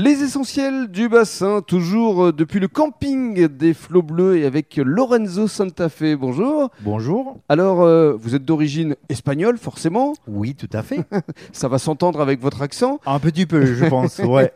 Les essentiels du bassin, toujours euh, depuis le camping des flots bleus et avec Lorenzo Santa Fe. Bonjour. Bonjour. Alors, euh, vous êtes d'origine espagnole, forcément. Oui, tout à fait. Ça va s'entendre avec votre accent. Un petit peu, je pense. Ouais.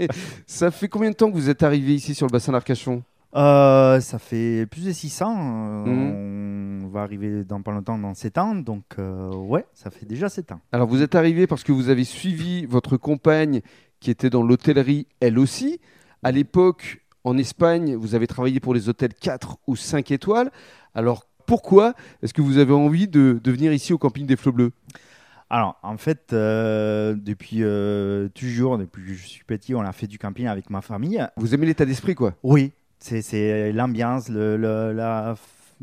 Ça fait combien de temps que vous êtes arrivé ici sur le bassin d'Arcachon? Euh, ça fait plus de 600. euh, Mhm. On va arriver dans pas longtemps dans 7 ans. Donc, euh, ouais, ça fait déjà 7 ans. Alors, vous êtes arrivé parce que vous avez suivi votre compagne qui était dans l'hôtellerie, elle aussi. À l'époque, en Espagne, vous avez travaillé pour les hôtels 4 ou 5 étoiles. Alors, pourquoi est-ce que vous avez envie de, de venir ici au camping des flots bleus? Alors, en fait, euh, depuis euh, toujours, depuis que je suis petit, on a fait du camping avec ma famille. Vous aimez l'état d'esprit, quoi? Oui, c'est- l'ambiance, le- le- la,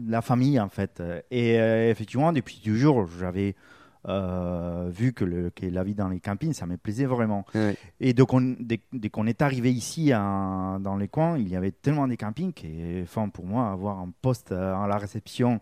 la famille, en fait. Et euh, effectivement, depuis toujours, j'avais vu que, le, que la vie dans les campings, ça me plaisait vraiment. Ouais. Et donc, on- dès, dès qu'on est arrivé ici dans les coins, il y avait tellement de campings que, enfin, pour moi, avoir un poste euh, à la réception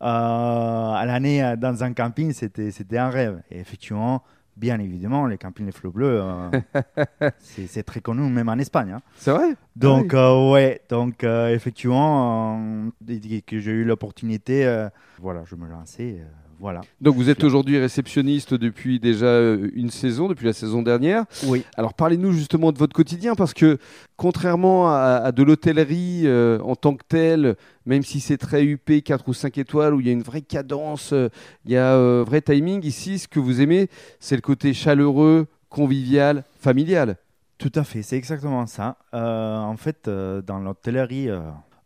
euh, à l'année euh, dans un camping, c'était c'était un rêve. Et effectivement, bien évidemment, les campings Les Flots Bleus, euh, c'est c'est très connu, même en Espagne. hein. C'est vrai? Donc, euh, ouais, donc euh, effectivement, euh, dès que j'ai eu l'opportunité, euh, voilà, je me lançais. Voilà. Donc vous êtes aujourd'hui réceptionniste depuis déjà euh, une saison, depuis la saison dernière. Oui. Alors parlez-nous justement de votre quotidien parce que contrairement à, à de l'hôtellerie euh, en tant que telle, même si c'est très UP 4 ou 5 étoiles où il y a une vraie cadence, euh, il y a un vrai timing, ici ce que vous aimez c'est le côté chaleureux, convivial, familial. Tout à fait, c'est exactement ça. En fait, dans l'hôtellerie,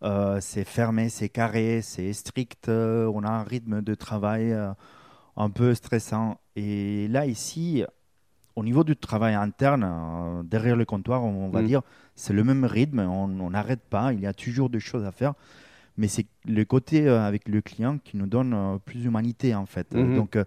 euh, c'est fermé, c'est carré, c'est strict. euh, on a un rythme de travail euh, un peu stressant. Et là, ici, au niveau du travail interne, derrière le comptoir, on, va Mm. dire, c'est le même rythme. On n'arrête pas. Il y a toujours des choses à faire. Mais c'est le côté avec le client qui nous donne plus d'humanité, en fait. Mhm. Donc,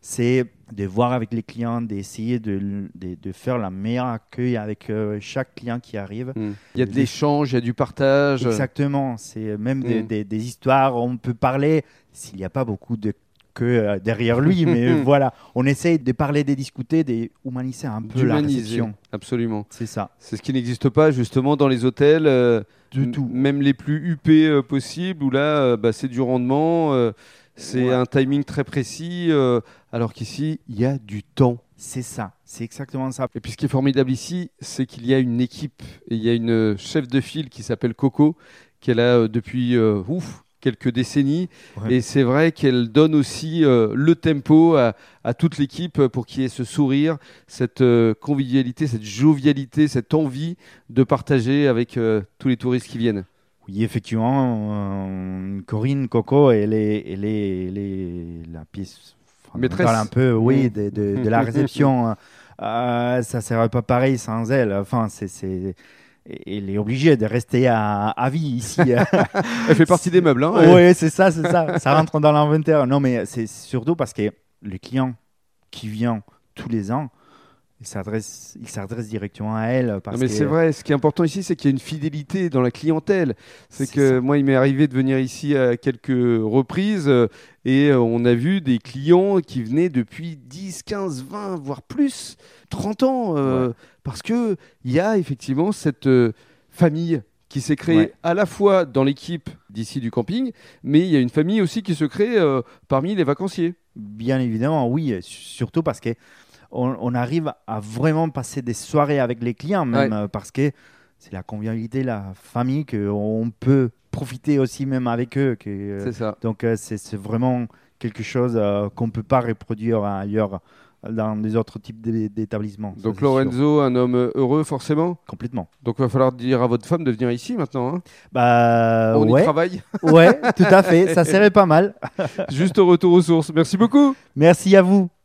c'est de voir avec les clients, d'essayer de, de, de faire la meilleure accueil avec euh, chaque client qui arrive. Il y a de l'échange, il y a du partage. Exactement, c'est même des, Mm. des- des histoires, on peut parler s'il n'y a pas beaucoup de queue euh, derrière lui, mais voilà, on essaye de parler, de discuter, d'humaniser un peu la réception. absolument. C'est ça, C'est ce qui n'existe pas justement dans les hôtels. euh, tout. Même les plus UP euh, possibles, où là, euh, bah, c'est du rendement, euh, c'est Ouais. un timing très précis, euh, alors qu'ici, il y a du temps. C'est ça, c'est exactement ça. Et puis ce qui est formidable ici, c'est qu'il y a une équipe, et il y a une euh, chef de file qui s'appelle Coco, est là euh, depuis euh, ouf, quelques décennies, Ouais. et c'est vrai qu'elle donne aussi euh, le tempo à, à toute l'équipe pour qu'il y ait ce sourire, cette euh, convivialité, cette jovialité, cette envie de partager avec euh, tous les touristes qui viennent. Oui, effectivement, euh, Corinne Coco, elle est, elle est, elle est la pièce Maîtresse. fondamentale un peu, oui, Mm. de, de- de la réception. Euh, ça serait pas pareil sans elle. Enfin, c'est, c'est, elle est obligée de rester à, à vie ici. Elle fait partie des meubles. Hein, oui, c'est ça, c'est ça. Ça rentre dans l'inventaire. Non, mais c'est surtout parce que le client qui vient tous les ans, il s'adresse, directement à elle. Parce Non, mais c'est vrai, ce qui est important ici, c'est qu'il y a une fidélité dans la clientèle. C'est que ça. moi, il m'est arrivé de venir ici à quelques reprises euh, et euh, on a vu des clients qui venaient depuis 10, 15, 20, voire plus, 30 ans. euh, Ouais. Parce qu'il y a effectivement cette euh, famille qui s'est créée Ouais. à la fois dans l'équipe d'ici du camping, mais il y a une famille aussi qui se crée euh, parmi les vacanciers. Bien évidemment, oui, surtout parce que on, on arrive à vraiment passer des soirées avec les clients, même Ouais. euh, parce que c'est la convivialité, la famille, qu'on peut profiter aussi même avec eux. Que, euh, C'est ça. donc euh, c'est vraiment quelque chose qu'on ne peut pas reproduire ailleurs dans les autres types d'é- d'établissements. Donc sûr. Lorenzo, un homme heureux forcément? Complètement. Donc il va falloir dire à votre femme de venir ici maintenant. hein? Bah, On y travaille. ouais, tout à fait, ça serait pas mal. Juste au retour aux sources. Merci beaucoup. Merci à vous.